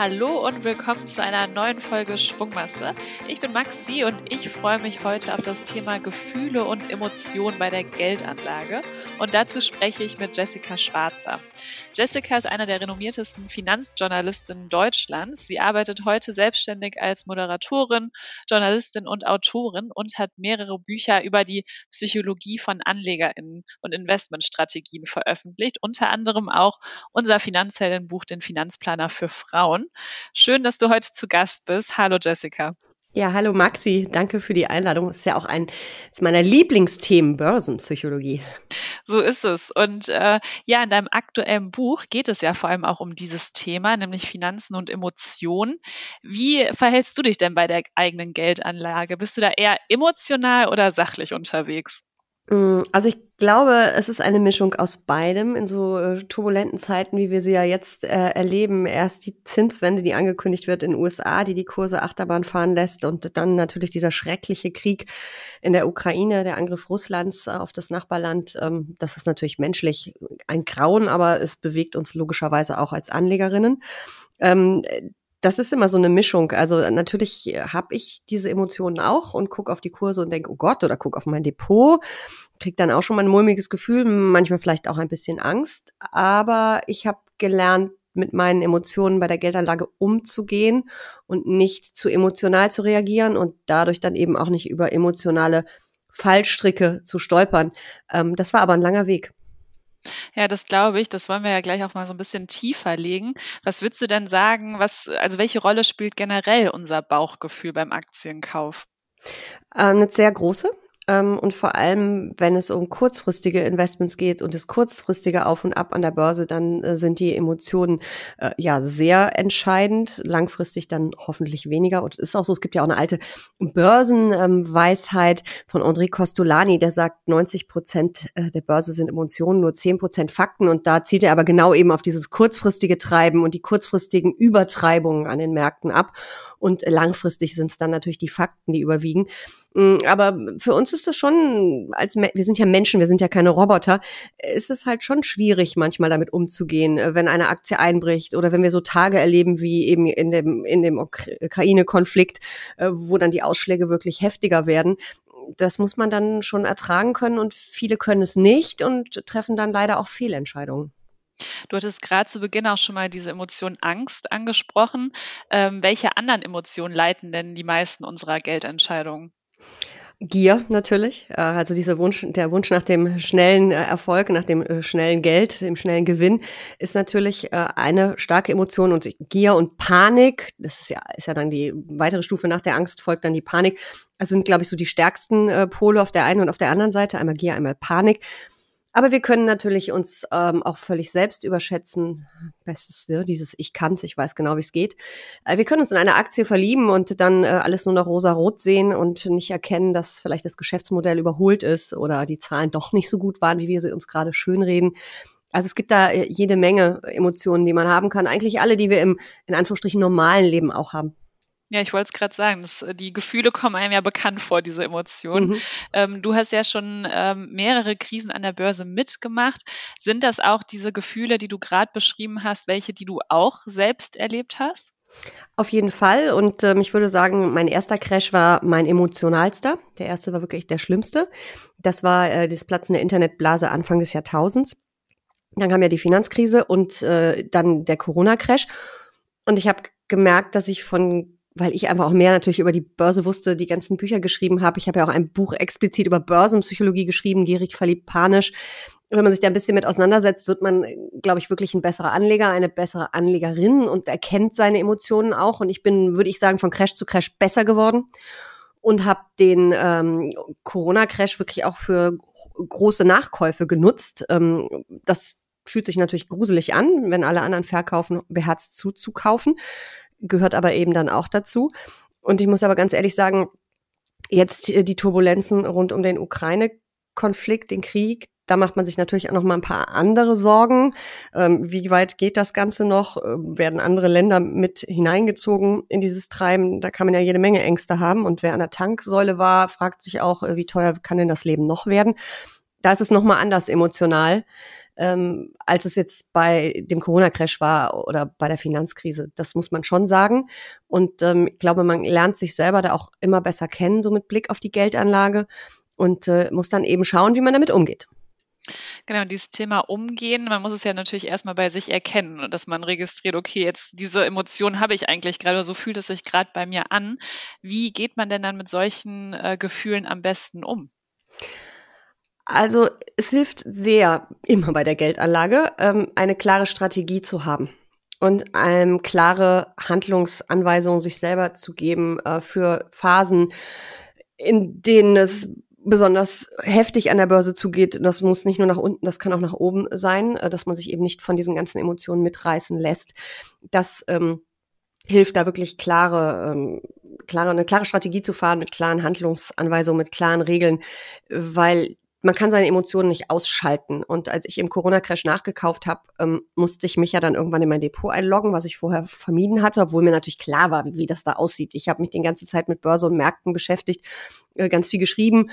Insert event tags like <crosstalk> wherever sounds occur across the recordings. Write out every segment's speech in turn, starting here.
Hallo und willkommen zu einer neuen Folge Schwungmasse. Ich bin Maxi und ich freue mich heute auf das Thema Gefühle und Emotionen bei der Geldanlage. Und dazu spreche ich mit Jessica Schwarzer. Jessica ist einer der renommiertesten Finanzjournalistinnen Deutschlands. Sie arbeitet heute selbstständig als Moderatorin, Journalistin und Autorin und hat mehrere Bücher über die Psychologie von AnlegerInnen und Investmentstrategien veröffentlicht, unter anderem auch unser Finanzheldenbuch, den Finanzplaner für Frauen. Schön, dass du heute zu Gast bist. Hallo Jessica. Ja, hallo Maxi, danke für die Einladung. Das ist ja auch ein meiner Lieblingsthemen, Börsenpsychologie. So ist es. Und äh, ja, in deinem aktuellen Buch geht es ja vor allem auch um dieses Thema, nämlich Finanzen und Emotionen. Wie verhältst du dich denn bei der eigenen Geldanlage? Bist du da eher emotional oder sachlich unterwegs? Mm, also ich glaube, es ist eine Mischung aus beidem in so äh, turbulenten Zeiten, wie wir sie ja jetzt äh, erleben. Erst die Zinswende, die angekündigt wird in den USA, die die Kurse Achterbahn fahren lässt und dann natürlich dieser schreckliche Krieg in der Ukraine, der Angriff Russlands auf das Nachbarland. Ähm, das ist natürlich menschlich ein Grauen, aber es bewegt uns logischerweise auch als Anlegerinnen. Ähm, das ist immer so eine Mischung. Also natürlich habe ich diese Emotionen auch und gucke auf die Kurse und denke, oh Gott, oder gucke auf mein Depot, kriege dann auch schon mal ein mulmiges Gefühl, manchmal vielleicht auch ein bisschen Angst. Aber ich habe gelernt, mit meinen Emotionen bei der Geldanlage umzugehen und nicht zu emotional zu reagieren und dadurch dann eben auch nicht über emotionale Fallstricke zu stolpern. Ähm, das war aber ein langer Weg. Ja, das glaube ich. Das wollen wir ja gleich auch mal so ein bisschen tiefer legen. Was würdest du denn sagen, was, also welche Rolle spielt generell unser Bauchgefühl beim Aktienkauf? Ähm, eine sehr große. Ähm, und vor allem, wenn es um kurzfristige Investments geht und das kurzfristige Auf und Ab an der Börse, dann äh, sind die Emotionen äh, ja sehr entscheidend. Langfristig dann hoffentlich weniger. Und es ist auch so, es gibt ja auch eine alte Börsenweisheit von André Costolani, der sagt, 90 Prozent äh, der Börse sind Emotionen, nur 10 Prozent Fakten. Und da zieht er aber genau eben auf dieses kurzfristige Treiben und die kurzfristigen Übertreibungen an den Märkten ab. Und langfristig sind es dann natürlich die Fakten, die überwiegen. Mm, aber für uns ist das schon, als wir sind ja Menschen, wir sind ja keine Roboter, ist es halt schon schwierig, manchmal damit umzugehen, äh, wenn eine Aktie einbricht oder wenn wir so Tage erleben wie eben in dem, in dem Ukraine-Konflikt, äh, wo dann die Ausschläge wirklich heftiger werden das muss man dann schon ertragen können und viele können es nicht und treffen dann leider auch Fehlentscheidungen. Du hattest gerade zu Beginn auch schon mal diese Emotion Angst angesprochen. Ähm, welche anderen Emotionen leiten denn die meisten unserer Geldentscheidungen? Gier natürlich, äh, also dieser Wunsch, der Wunsch nach dem schnellen äh, Erfolg, nach dem äh, schnellen Geld, dem schnellen Gewinn, ist natürlich eine starke Emotion und Gier und Panik, das ist ja, ist ja dann die weitere Stufe nach der Angst folgt dann die Panik. Also sind, glaube ich, so die stärksten Pole auf der einen und auf der anderen Seite, einmal Gier, einmal Panik. Aber wir können natürlich uns ähm, auch völlig selbst überschätzen. Bestes, ne? dieses Ich kann's, ich weiß genau, wie es geht. Äh, wir können uns in eine Aktie verlieben und dann äh, alles nur noch rosa-rot sehen und nicht erkennen, dass vielleicht das Geschäftsmodell überholt ist oder die Zahlen doch nicht so gut waren, wie wir sie uns gerade schönreden. Also es gibt da äh, jede Menge Emotionen, die man haben kann. Eigentlich alle, die wir im, in Anführungsstrichen, normalen Leben auch haben. Ja, ich wollte es gerade sagen, das, äh, die Gefühle kommen einem ja bekannt vor, diese Emotionen. Mhm. Ähm, du hast ja schon ähm, mehrere Krisen an der Börse mitgemacht. Sind das auch diese Gefühle, die du gerade beschrieben hast, welche, die du auch selbst erlebt hast? Auf jeden Fall. Und ähm, ich würde sagen, mein erster Crash war mein emotionalster. Der erste war wirklich der schlimmste. Das war äh, das Platzen der Internetblase Anfang des Jahrtausends. Dann kam ja die Finanzkrise und äh, dann der Corona-Crash. Und ich habe gemerkt, dass ich von weil ich einfach auch mehr natürlich über die Börse wusste, die ganzen Bücher geschrieben habe. Ich habe ja auch ein Buch explizit über Börsenpsychologie geschrieben, gierig, verliebt, panisch. Wenn man sich da ein bisschen mit auseinandersetzt, wird man, glaube ich, wirklich ein besserer Anleger, eine bessere Anlegerin und erkennt seine Emotionen auch. Und ich bin, würde ich sagen, von Crash zu Crash besser geworden und habe den ähm, Corona-Crash wirklich auch für große Nachkäufe genutzt. Ähm, das fühlt sich natürlich gruselig an, wenn alle anderen verkaufen, beherzt zuzukaufen gehört aber eben dann auch dazu. Und ich muss aber ganz ehrlich sagen, jetzt die Turbulenzen rund um den Ukraine-Konflikt, den Krieg, da macht man sich natürlich auch noch mal ein paar andere Sorgen. Ähm, wie weit geht das Ganze noch? Äh, werden andere Länder mit hineingezogen in dieses Treiben? Da kann man ja jede Menge Ängste haben. Und wer an der Tanksäule war, fragt sich auch, äh, wie teuer kann denn das Leben noch werden? Da ist es noch mal anders emotional. Ähm, als es jetzt bei dem Corona-Crash war oder bei der Finanzkrise. Das muss man schon sagen. Und ähm, ich glaube, man lernt sich selber da auch immer besser kennen, so mit Blick auf die Geldanlage und äh, muss dann eben schauen, wie man damit umgeht. Genau, dieses Thema Umgehen, man muss es ja natürlich erstmal bei sich erkennen, dass man registriert, okay, jetzt diese Emotionen habe ich eigentlich gerade, oder so fühlt es sich gerade bei mir an. Wie geht man denn dann mit solchen äh, Gefühlen am besten um? Also es hilft sehr, immer bei der Geldanlage, ähm, eine klare Strategie zu haben und eine klare Handlungsanweisungen sich selber zu geben äh, für Phasen, in denen es besonders heftig an der Börse zugeht. Das muss nicht nur nach unten, das kann auch nach oben sein, äh, dass man sich eben nicht von diesen ganzen Emotionen mitreißen lässt. Das ähm, hilft da wirklich klare, ähm, klare, eine klare Strategie zu fahren mit klaren Handlungsanweisungen, mit klaren Regeln, weil man kann seine Emotionen nicht ausschalten. Und als ich im Corona-Crash nachgekauft habe, ähm, musste ich mich ja dann irgendwann in mein Depot einloggen, was ich vorher vermieden hatte, obwohl mir natürlich klar war, wie, wie das da aussieht. Ich habe mich die ganze Zeit mit Börse und Märkten beschäftigt, äh, ganz viel geschrieben.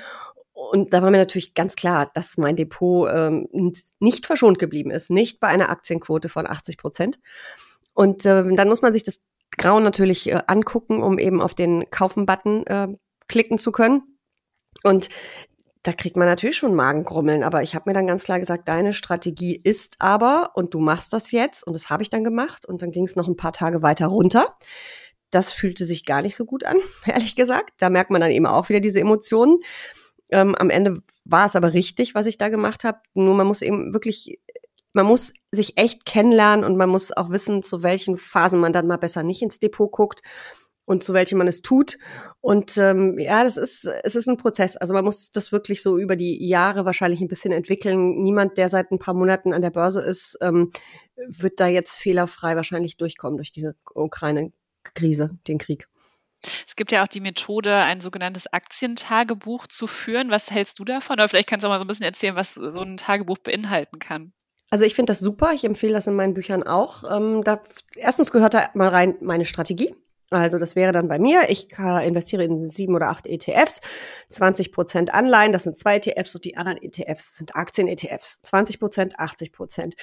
Und da war mir natürlich ganz klar, dass mein Depot ähm, nicht verschont geblieben ist, nicht bei einer Aktienquote von 80 Prozent. Und ähm, dann muss man sich das Grauen natürlich äh, angucken, um eben auf den Kaufen-Button äh, klicken zu können. Und da kriegt man natürlich schon Magengrummeln, aber ich habe mir dann ganz klar gesagt, deine Strategie ist aber, und du machst das jetzt, und das habe ich dann gemacht, und dann ging es noch ein paar Tage weiter runter. Das fühlte sich gar nicht so gut an, <laughs> ehrlich gesagt. Da merkt man dann eben auch wieder diese Emotionen. Ähm, am Ende war es aber richtig, was ich da gemacht habe. Nur man muss eben wirklich, man muss sich echt kennenlernen und man muss auch wissen, zu welchen Phasen man dann mal besser nicht ins Depot guckt und zu welchem man es tut. Und ähm, ja, das ist, es ist ein Prozess. Also man muss das wirklich so über die Jahre wahrscheinlich ein bisschen entwickeln. Niemand, der seit ein paar Monaten an der Börse ist, ähm, wird da jetzt fehlerfrei wahrscheinlich durchkommen durch diese Ukraine-Krise, den Krieg. Es gibt ja auch die Methode, ein sogenanntes Aktientagebuch zu führen. Was hältst du davon? Oder vielleicht kannst du auch mal so ein bisschen erzählen, was so ein Tagebuch beinhalten kann. Also ich finde das super. Ich empfehle das in meinen Büchern auch. Ähm, da, erstens gehört da mal rein meine Strategie. Also das wäre dann bei mir, ich investiere in sieben oder acht ETFs, 20 Prozent Anleihen, das sind zwei ETFs und die anderen ETFs sind Aktien-ETFs, 20 Prozent, 80 Prozent.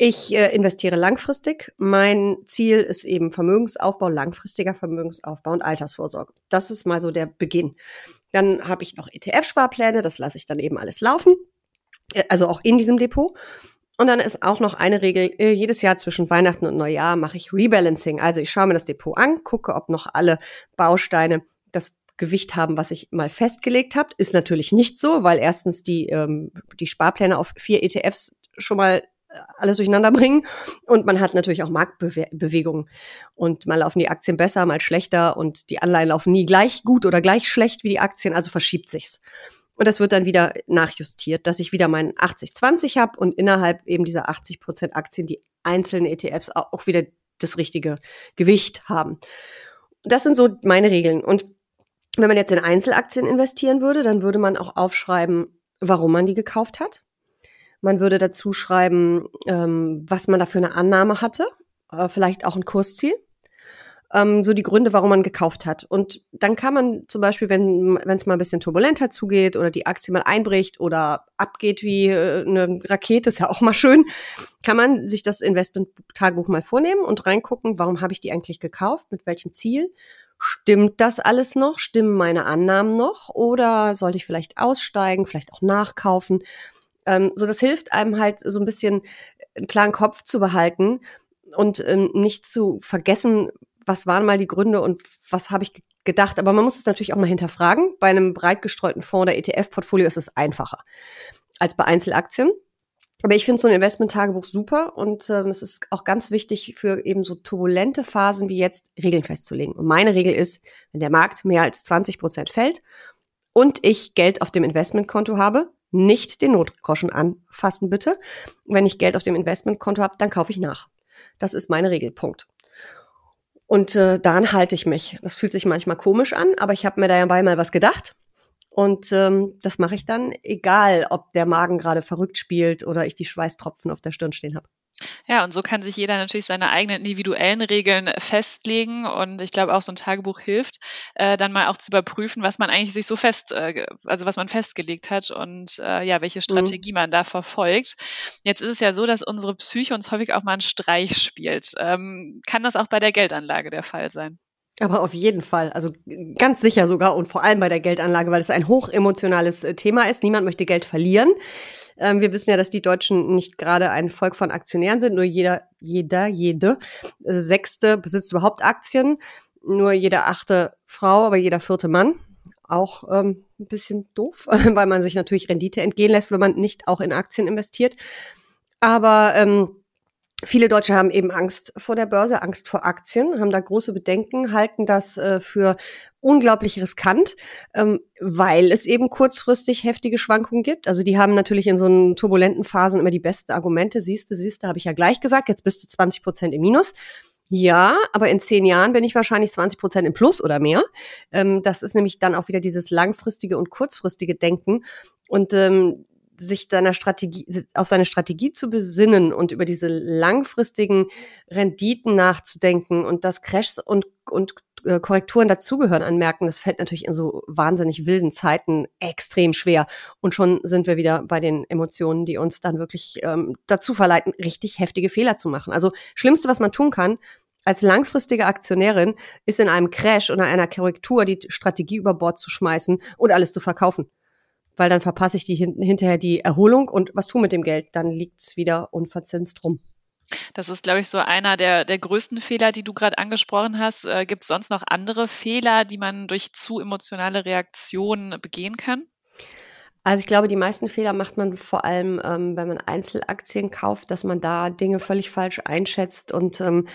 Ich äh, investiere langfristig. Mein Ziel ist eben Vermögensaufbau, langfristiger Vermögensaufbau und Altersvorsorge. Das ist mal so der Beginn. Dann habe ich noch ETF-Sparpläne, das lasse ich dann eben alles laufen, äh, also auch in diesem Depot. Und dann ist auch noch eine Regel, äh, jedes Jahr zwischen Weihnachten und Neujahr mache ich Rebalancing. Also ich schaue mir das Depot an, gucke, ob noch alle Bausteine das Gewicht haben, was ich mal festgelegt habe. Ist natürlich nicht so, weil erstens die, ähm, die Sparpläne auf vier ETFs schon mal äh, alles durcheinander bringen. Und man hat natürlich auch Marktbewegungen. Und mal laufen die Aktien besser, mal schlechter und die Anleihen laufen nie gleich gut oder gleich schlecht wie die Aktien, also verschiebt sich's. Und das wird dann wieder nachjustiert, dass ich wieder meinen 80-20 habe und innerhalb eben dieser 80 Prozent Aktien die einzelnen ETFs auch wieder das richtige Gewicht haben. Das sind so meine Regeln. Und wenn man jetzt in Einzelaktien investieren würde, dann würde man auch aufschreiben, warum man die gekauft hat. Man würde dazu schreiben, ähm, was man da für eine Annahme hatte, äh, vielleicht auch ein Kursziel ähm, so die Gründe, warum man gekauft hat. Und dann kann man zum Beispiel, wenn es mal ein bisschen turbulenter zugeht oder die Aktie mal einbricht oder abgeht wie äh, eine Rakete, ist ja auch mal schön, kann man sich das Investment-Tagebuch mal vornehmen und reingucken, warum habe ich die eigentlich gekauft, mit welchem Ziel. Stimmt das alles noch? Stimmen meine Annahmen noch? Oder sollte ich vielleicht aussteigen, vielleicht auch nachkaufen? Ähm, so, das hilft einem halt so ein bisschen einen klaren Kopf zu behalten und ähm, nicht zu vergessen, was waren mal die Gründe und was habe ich gedacht. Aber man muss es natürlich auch mal hinterfragen. Bei einem breit gestreuten Fonds oder ETF-Portfolio ist es einfacher als bei Einzelaktien. Aber ich finde so ein Investment-Tagebuch super und ähm, es ist auch ganz wichtig für eben so turbulente Phasen wie jetzt Regeln festzulegen. Und meine Regel ist, wenn der Markt mehr als 20 Prozent fällt und ich Geld auf dem Investmentkonto habe, nicht den Notgroschen anfassen bitte. Wenn ich Geld auf dem Investmentkonto habe, dann kaufe ich nach. Das ist meine Regel. Punkt. Und äh, daran halte ich mich. Das fühlt sich manchmal komisch an, aber ich habe mir da dabei mal was gedacht. Und ähm, das mache ich dann, egal ob der Magen gerade verrückt spielt oder ich die Schweißtropfen auf der Stirn stehen habe. Ja, und so kann sich jeder natürlich seine eigenen individuellen Regeln festlegen. Und ich glaube, auch so ein Tagebuch hilft, äh, dann mal auch zu überprüfen, was man eigentlich sich so fest, äh, also was man festgelegt hat und äh, ja, welche mhm. Strategie mhm. man da verfolgt. Jetzt ist es ja so, dass unsere Psyche uns häufig auch mal einen Streich spielt. Ähm, kann das auch bei der Geldanlage der Fall sein? Aber auf jeden Fall, also ganz sicher sogar und vor allem bei der Geldanlage, weil es ein hochemotionales äh, Thema ist. Niemand möchte Geld verlieren. Ähm, wir wissen ja, dass die Deutschen nicht gerade ein Volk von Aktionären sind. Nur jeder, jeder, jede äh, Sechste besitzt überhaupt Aktien. Nur jeder achte Frau, aber jeder vierte Mann. Auch ähm, ein bisschen doof, <laughs> weil man sich natürlich Rendite entgehen lässt, wenn man nicht auch in Aktien investiert. Aber ähm, Viele Deutsche haben eben Angst vor der Börse, Angst vor Aktien, haben da große Bedenken, halten das äh, für unglaublich riskant, ähm, weil es eben kurzfristig heftige Schwankungen gibt. Also die haben natürlich in so einen turbulenten Phasen immer die besten Argumente. Siehste, siehste, habe ich ja gleich gesagt, jetzt bist du 20 Prozent im Minus. Ja, aber in zehn Jahren bin ich wahrscheinlich 20 Prozent im Plus oder mehr. Ähm, das ist nämlich dann auch wieder dieses langfristige und kurzfristige Denken. Und ähm, sich seiner Strategie, auf seine Strategie zu besinnen und über diese langfristigen Renditen nachzudenken und dass Crashs und, und äh, Korrekturen dazugehören anmerken, das fällt natürlich in so wahnsinnig wilden Zeiten extrem schwer. Und schon sind wir wieder bei den Emotionen, die uns dann wirklich ähm, dazu verleiten, richtig heftige Fehler zu machen. Also Schlimmste, was man tun kann, als langfristige Aktionärin ist in einem Crash oder einer Korrektur die Strategie über Bord zu schmeißen und alles zu verkaufen weil dann verpasse ich die hin hinterher die Erholung und was tun mit dem Geld? Dann liegt's wieder unverzinst rum. Das ist, glaube ich, so einer der, der größten Fehler, die du gerade angesprochen hast. Äh, Gibt es sonst noch andere Fehler, die man durch zu emotionale Reaktionen begehen kann? Also ich glaube, die meisten Fehler macht man vor allem, ähm, wenn man Einzelaktien kauft, dass man da Dinge völlig falsch einschätzt und ähm,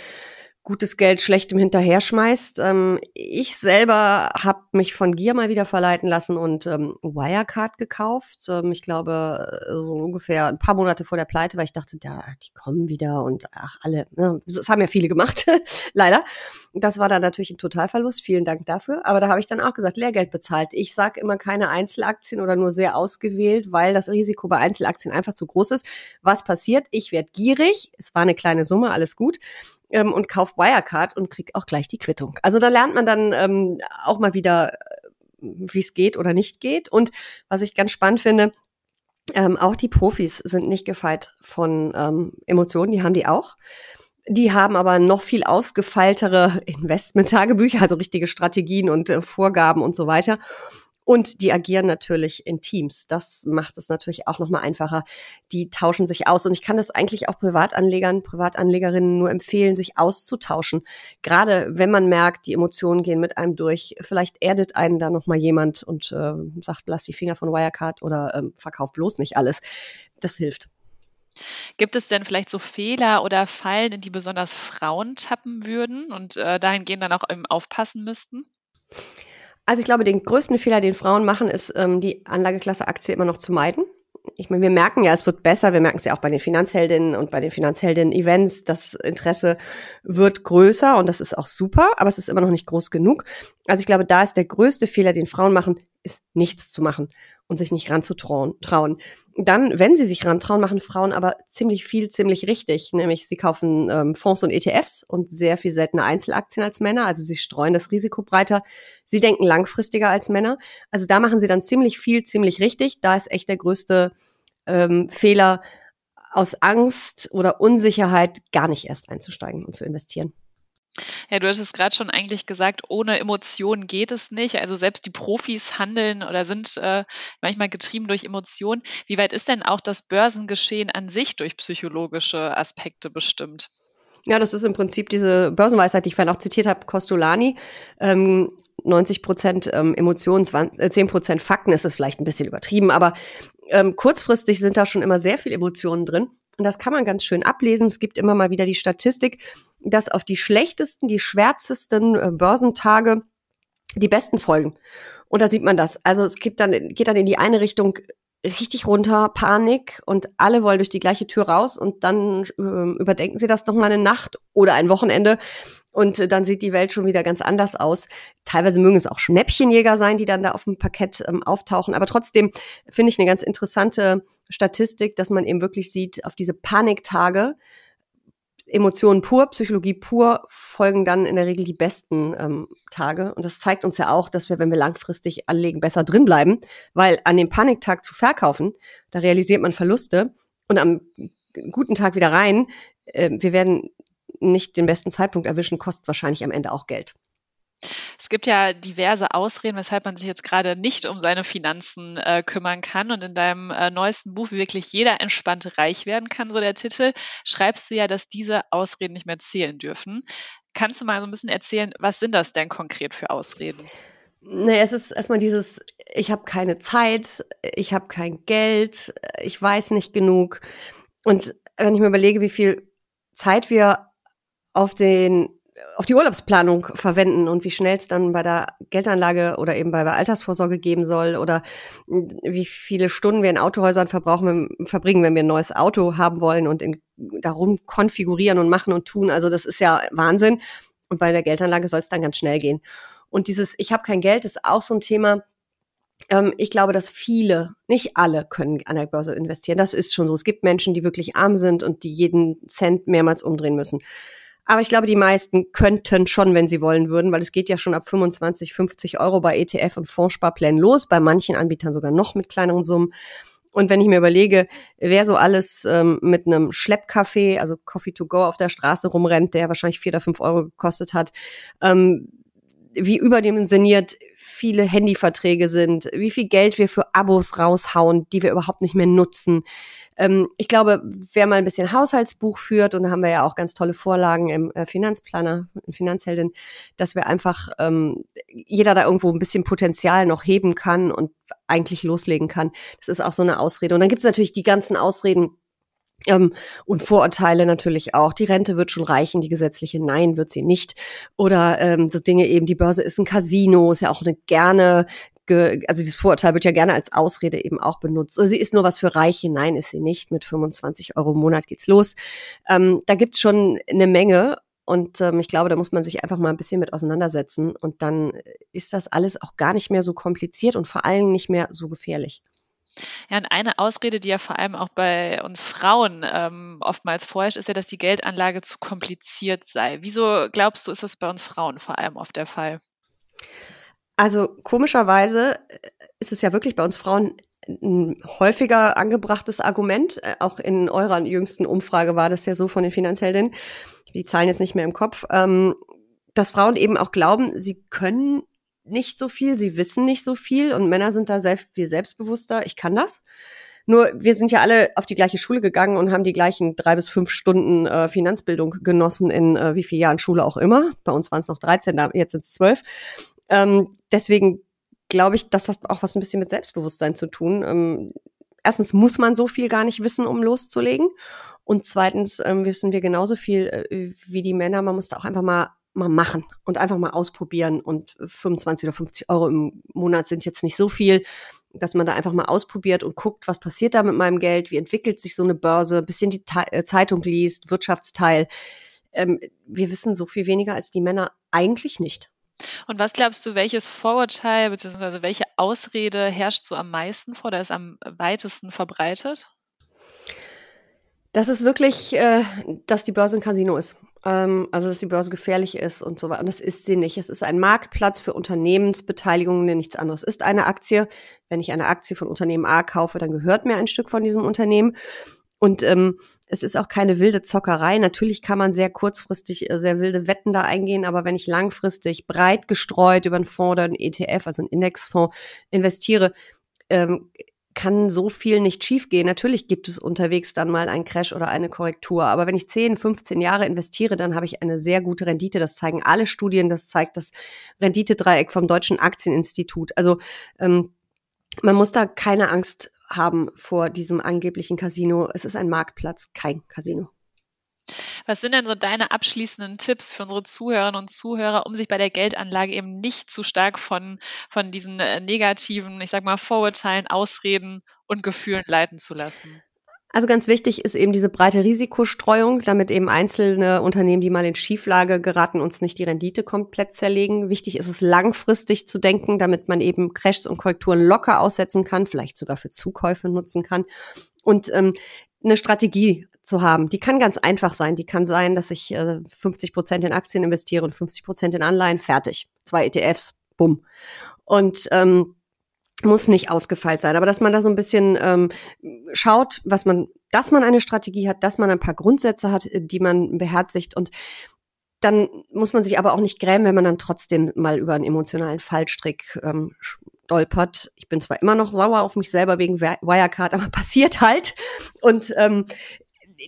gutes Geld schlechtem hinterher schmeißt. Ähm, ich selber habe mich von Gier mal wieder verleiten lassen und ähm, Wirecard gekauft. Ähm, ich glaube, äh, so ungefähr ein paar Monate vor der Pleite, weil ich dachte, ja, die kommen wieder und ach, alle, ne, das haben ja viele gemacht, <laughs> leider. Das war dann natürlich ein Totalverlust. Vielen Dank dafür. Aber da habe ich dann auch gesagt, Lehrgeld bezahlt. Ich sage immer keine Einzelaktien oder nur sehr ausgewählt, weil das Risiko bei Einzelaktien einfach zu groß ist. Was passiert? Ich werde gierig. Es war eine kleine Summe, alles gut ähm, und kauft Wirecard und kriegt auch gleich die Quittung. Also da lernt man dann ähm, auch mal wieder, äh, wie es geht oder nicht geht. Und was ich ganz spannend finde, ähm, auch die Profis sind nicht gefeit von ähm, Emotionen, die haben die auch. Die haben aber noch viel ausgefeiltere <laughs> Investment-Tagebücher, also richtige Strategien und äh, Vorgaben und so weiter. Und die agieren natürlich in Teams. Das macht es natürlich auch nochmal einfacher. Die tauschen sich aus. Und ich kann das eigentlich auch Privatanlegern, Privatanlegerinnen nur empfehlen, sich auszutauschen. Gerade wenn man merkt, die Emotionen gehen mit einem durch. Vielleicht erdet einen da nochmal jemand und äh, sagt, lass die Finger von Wirecard oder ähm, verkauf bloß nicht alles. Das hilft. Gibt es denn vielleicht so Fehler oder Fallen, in die besonders Frauen tappen würden und äh, dahingehend dann auch aufpassen müssten? Also ich glaube, den größten Fehler, den Frauen machen, ist, ähm, die Anlageklasse Aktie immer noch zu meiden. Ich meine, wir merken ja, es wird besser. Wir merken es ja auch bei den Finanzheldinnen und bei den Finanzheldinnen-Events. Das Interesse wird größer und das ist auch super, aber es ist immer noch nicht groß genug. Also ich glaube, da ist der größte Fehler, den Frauen machen, ist nichts zu machen und sich nicht ranzutrauen. Trauen. Dann, wenn sie sich rantrauen, machen Frauen aber ziemlich viel, ziemlich richtig. Nämlich sie kaufen ähm, Fonds und ETFs und sehr viel seltener Einzelaktien als Männer. Also sie streuen das Risiko breiter. Sie denken langfristiger als Männer. Also da machen sie dann ziemlich viel, ziemlich richtig. Da ist echt der größte ähm, Fehler, aus Angst oder Unsicherheit gar nicht erst einzusteigen und zu investieren. Ja, du hattest gerade schon eigentlich gesagt, ohne Emotionen geht es nicht. Also selbst die Profis handeln oder sind äh, manchmal getrieben durch Emotionen. Wie weit ist denn auch das Börsengeschehen an sich durch psychologische Aspekte bestimmt? Ja, das ist im Prinzip diese Börsenweisheit, die ich vorhin auch zitiert habe, Costolani. Ähm, 90 Prozent ähm, Emotionen, 10 äh, Prozent Fakten ist es vielleicht ein bisschen übertrieben, aber ähm, kurzfristig sind da schon immer sehr viele Emotionen drin. Und das kann man ganz schön ablesen. Es gibt immer mal wieder die Statistik, dass auf die schlechtesten, die schwärzesten äh, Börsentage die besten folgen. Und da sieht man das. Also es gibt dann, geht dann in die eine Richtung richtig runter, Panik und alle wollen durch die gleiche Tür raus und dann äh, überdenken sie das noch mal eine Nacht oder ein Wochenende und äh, dann sieht die Welt schon wieder ganz anders aus. Teilweise mögen es auch Schnäppchenjäger sein, die dann da auf dem Parkett ähm, auftauchen, aber trotzdem finde ich eine ganz interessante Statistik, dass man eben wirklich sieht, auf diese Paniktage Emotionen pur, Psychologie pur folgen dann in der Regel die besten ähm, Tage. Und das zeigt uns ja auch, dass wir, wenn wir langfristig anlegen, besser drin bleiben, weil an dem Paniktag zu verkaufen, da realisiert man Verluste und am guten Tag wieder rein, äh, wir werden nicht den besten Zeitpunkt erwischen, kostet wahrscheinlich am Ende auch Geld. Es gibt ja diverse Ausreden, weshalb man sich jetzt gerade nicht um seine Finanzen äh, kümmern kann. Und in deinem äh, neuesten Buch, wie wirklich jeder entspannt reich werden kann, so der Titel, schreibst du ja, dass diese Ausreden nicht mehr zählen dürfen. Kannst du mal so ein bisschen erzählen, was sind das denn konkret für Ausreden? Nee, es ist erstmal dieses, ich habe keine Zeit, ich habe kein Geld, ich weiß nicht genug. Und wenn ich mir überlege, wie viel Zeit wir auf den auf die Urlaubsplanung verwenden und wie schnell es dann bei der Geldanlage oder eben bei der Altersvorsorge geben soll oder wie viele Stunden wir in Autohäusern verbrauchen, verbringen, wenn wir ein neues Auto haben wollen und in, darum konfigurieren und machen und tun. Also das ist ja Wahnsinn. Und bei der Geldanlage soll es dann ganz schnell gehen. Und dieses Ich habe kein Geld ist auch so ein Thema. Ähm, ich glaube, dass viele, nicht alle, können an der Börse investieren. Das ist schon so. Es gibt Menschen, die wirklich arm sind und die jeden Cent mehrmals umdrehen müssen. Aber ich glaube, die meisten könnten schon, wenn sie wollen würden, weil es geht ja schon ab 25, 50 Euro bei ETF und Fondssparplänen los, bei manchen Anbietern sogar noch mit kleineren Summen. Und wenn ich mir überlege, wer so alles ähm, mit einem Schleppkaffee, also Coffee to go auf der Straße rumrennt, der wahrscheinlich vier oder fünf Euro gekostet hat, ähm, wie überdimensioniert viele Handyverträge sind, wie viel Geld wir für Abos raushauen, die wir überhaupt nicht mehr nutzen. Ähm, ich glaube, wer mal ein bisschen Haushaltsbuch führt, und da haben wir ja auch ganz tolle Vorlagen im äh, Finanzplaner, Finanzheldin, dass wir einfach ähm, jeder da irgendwo ein bisschen Potenzial noch heben kann und eigentlich loslegen kann. Das ist auch so eine Ausrede. Und dann gibt es natürlich die ganzen Ausreden, ähm, und Vorurteile natürlich auch. Die Rente wird schon reichen, die gesetzliche nein, wird sie nicht. Oder ähm, so Dinge eben, die Börse ist ein Casino, ist ja auch eine gerne, ge also dieses Vorurteil wird ja gerne als Ausrede eben auch benutzt. Oder sie ist nur was für Reiche, nein, ist sie nicht. Mit 25 Euro im Monat geht's los. Ähm, da gibt's schon eine Menge. Und ähm, ich glaube, da muss man sich einfach mal ein bisschen mit auseinandersetzen. Und dann ist das alles auch gar nicht mehr so kompliziert und vor allem nicht mehr so gefährlich. Ja, und eine Ausrede, die ja vor allem auch bei uns Frauen ähm, oftmals vorherrscht, ist ja, dass die Geldanlage zu kompliziert sei. Wieso glaubst du, ist das bei uns Frauen vor allem oft der Fall? Also komischerweise äh, ist es ja wirklich bei uns Frauen ein häufiger angebrachtes Argument. Äh, auch in eurer jüngsten Umfrage war das ja so von den Finanzheldinnen. Die Zahlen jetzt nicht mehr im Kopf. Ähm, dass Frauen eben auch glauben, sie können nicht so viel, sie wissen nicht so viel und Männer sind da sehr viel selbstbewusster. Ich kann das. Nur wir sind ja alle auf die gleiche Schule gegangen und haben die gleichen drei bis fünf Stunden äh, Finanzbildung genossen in äh, wie vielen Jahren Schule auch immer. Bei uns waren es noch 13, jetzt sind es 12. Ähm, deswegen glaube ich, dass das auch was ein bisschen mit Selbstbewusstsein zu tun. Ähm, erstens muss man so viel gar nicht wissen, um loszulegen. Und zweitens ähm, wissen wir genauso viel äh, wie die Männer. Man muss da auch einfach mal mal machen und einfach mal ausprobieren. Und 25 oder 50 Euro im Monat sind jetzt nicht so viel, dass man da einfach mal ausprobiert und guckt, was passiert da mit meinem Geld, wie entwickelt sich so eine Börse, bisschen die äh, Zeitung liest, Wirtschaftsteil. Ähm, wir wissen so viel weniger als die Männer eigentlich nicht. Und was glaubst du, welches Vorurteil bzw. welche Ausrede herrscht so am meisten vor, oder ist am weitesten verbreitet? Das ist wirklich, äh, dass die Börse ein Casino ist. Ähm, also, dass die Börse gefährlich ist und so weiter. Und das ist sie nicht. Es ist ein Marktplatz für Unternehmensbeteiligungen, der nichts anderes ist. Eine Aktie. Wenn ich eine Aktie von Unternehmen A kaufe, dann gehört mir ein Stück von diesem Unternehmen. Und ähm, es ist auch keine wilde Zockerei. Natürlich kann man sehr kurzfristig äh, sehr wilde Wetten da eingehen, aber wenn ich langfristig breit gestreut über einen Fonds oder einen ETF, also einen Indexfonds investiere, ähm, kann so viel nicht schiefgehen. Natürlich gibt es unterwegs dann mal einen Crash oder eine Korrektur. Aber wenn ich 10, 15 Jahre investiere, dann habe ich eine sehr gute Rendite. Das zeigen alle Studien. Das zeigt das Renditedreieck vom Deutschen Aktieninstitut. Also ähm, man muss da keine Angst haben vor diesem angeblichen Casino. Es ist ein Marktplatz, kein Casino. Was sind denn so deine abschließenden Tipps für unsere Zuhörerinnen und Zuhörer, um sich bei der Geldanlage eben nicht zu stark von, von diesen äh, negativen, ich sag mal, Vorurteilen, Ausreden und Gefühlen leiten zu lassen? Also ganz wichtig ist eben diese breite Risikostreuung, damit eben einzelne Unternehmen, die mal in Schieflage geraten, uns nicht die Rendite komplett zerlegen. Wichtig ist es langfristig zu denken, damit man eben Crashs und Korrekturen locker aussetzen kann, vielleicht sogar für Zukäufe nutzen kann. Und ähm, eine Strategie zu haben. Die kann ganz einfach sein. Die kann sein, dass ich äh, 50 Prozent in Aktien investiere und 50 Prozent in Anleihen. Fertig. Zwei ETFs. Bumm. Und ähm, muss nicht ausgefeilt sein, aber dass man da so ein bisschen ähm, schaut, was man, dass man eine Strategie hat, dass man ein paar Grundsätze hat, die man beherzigt und dann muss man sich aber auch nicht grämen, wenn man dann trotzdem mal über einen emotionalen Fallstrick ähm, stolpert. Ich bin zwar immer noch sauer auf mich selber wegen Wirecard, aber <laughs> passiert halt. Und ähm,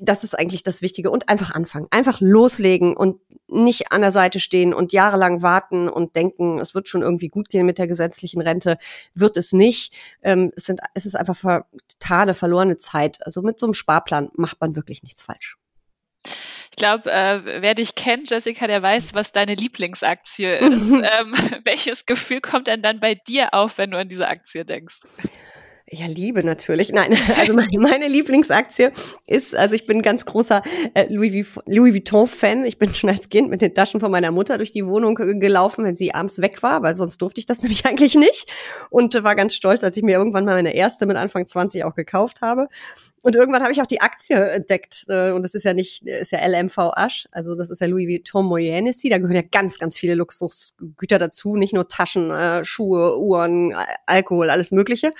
das ist eigentlich das Wichtige. Und einfach anfangen. Einfach loslegen und nicht an der Seite stehen und jahrelang warten und denken, es wird schon irgendwie gut gehen mit der gesetzlichen Rente. Wird es nicht. Ähm, es, sind, es ist einfach vertane, verlorene Zeit. Also mit so einem Sparplan macht man wirklich nichts falsch. Ich glaube, äh, wer dich kennt, Jessica, der weiß, was deine Lieblingsaktie ist. <laughs> ähm, <laughs> welches Gefühl kommt denn dann bei dir auf, wenn du an diese Aktie denkst? Ja, Liebe natürlich. Nein, <laughs> also meine, meine Lieblingsaktie ist, also ich bin ein ganz großer äh, Louis, Vuitton-Fan. Ich bin schon als Kind mit den Taschen von meiner Mutter durch die Wohnung gelaufen, wenn sie abends weg war, weil sonst durfte ich das <laughs> nämlich eigentlich nicht. Und war ganz stolz, als ich mir irgendwann mal meine erste mit Anfang 20 auch gekauft habe. Und irgendwann habe ich auch die Aktie entdeckt. Äh, und das ist ja nicht, ist ja LMV Asch. Also das ist ja Louis Vuitton Moët Hennessy. Da gehören ja ganz, ganz viele Luxusgüter dazu. Nicht nur Taschen, äh, Schuhe, Uhren, Alkohol, alles Mögliche.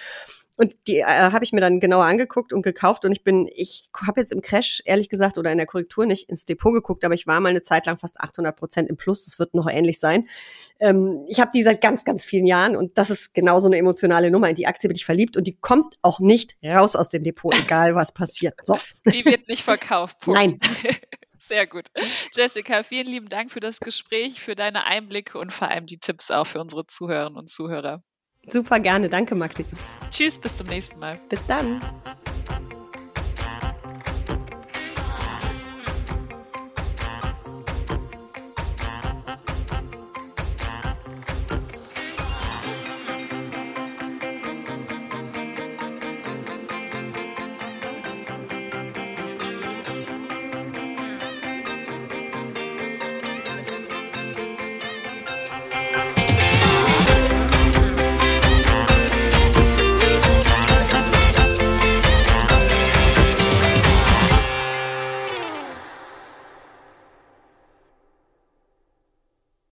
Und die äh, habe ich mir dann genauer angeguckt und gekauft und ich bin, ich habe jetzt im Crash ehrlich gesagt oder in der Korrektur nicht ins Depot geguckt, aber ich war mal eine Zeit lang fast 800 Prozent im Plus. Das wird noch ähnlich sein. Ähm, ich habe die seit ganz, ganz vielen Jahren und das ist genau so eine emotionale Nummer. In die Aktie bin ich verliebt und die kommt auch nicht raus aus dem Depot, <laughs> egal was passiert. So. Die wird nicht verkauft. Punkt. Nein. <laughs> Sehr gut. Jessica, vielen lieben Dank für das Gespräch, für deine Einblicke und vor allem die Tipps auch für unsere Zuhörerinnen und Zuhörer. Super gerne. Danke, Maxi. Tschüss, bis zum nächsten Mal. Bis dann.